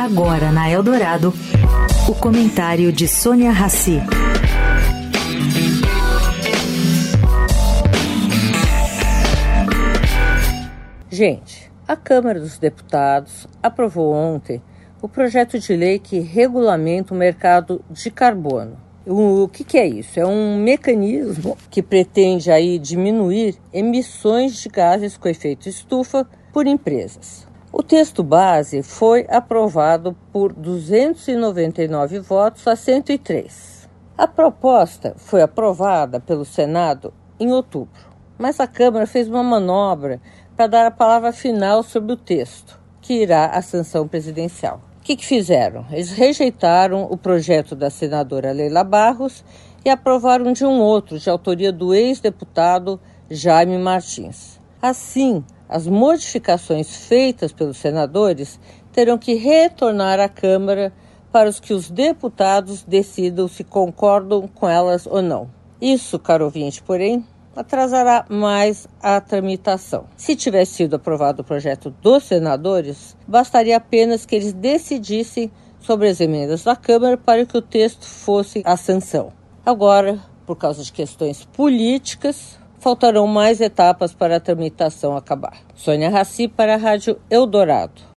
Agora na Eldorado, o comentário de Sônia Rassi. Gente, a Câmara dos Deputados aprovou ontem o projeto de lei que regulamenta o mercado de carbono. O que, que, é isso? É um mecanismo que pretende aí diminuir emissões de gases com efeito estufa por empresas. O texto base foi aprovado por 299 votos a 103. A proposta foi aprovada pelo Senado em outubro, mas a Câmara fez uma manobra para dar a palavra final sobre o texto, que irá à sanção presidencial. O que, que fizeram? Eles rejeitaram o projeto da senadora Leila Barros e aprovaram de um outro, de autoria do ex-deputado Jaime Martins. Assim, as modificações feitas pelos senadores terão que retornar à Câmara para os que os deputados decidam se concordam com elas ou não. Isso, caro ouvinte, porém, atrasará mais a tramitação. Se tivesse sido aprovado o projeto dos senadores, bastaria apenas que eles decidissem sobre as emendas da Câmara para que o texto fosse a sanção. Agora, por causa de questões políticas, faltarão mais etapas para a tramitação acabar. Sônia Raci para a Rádio Eldorado.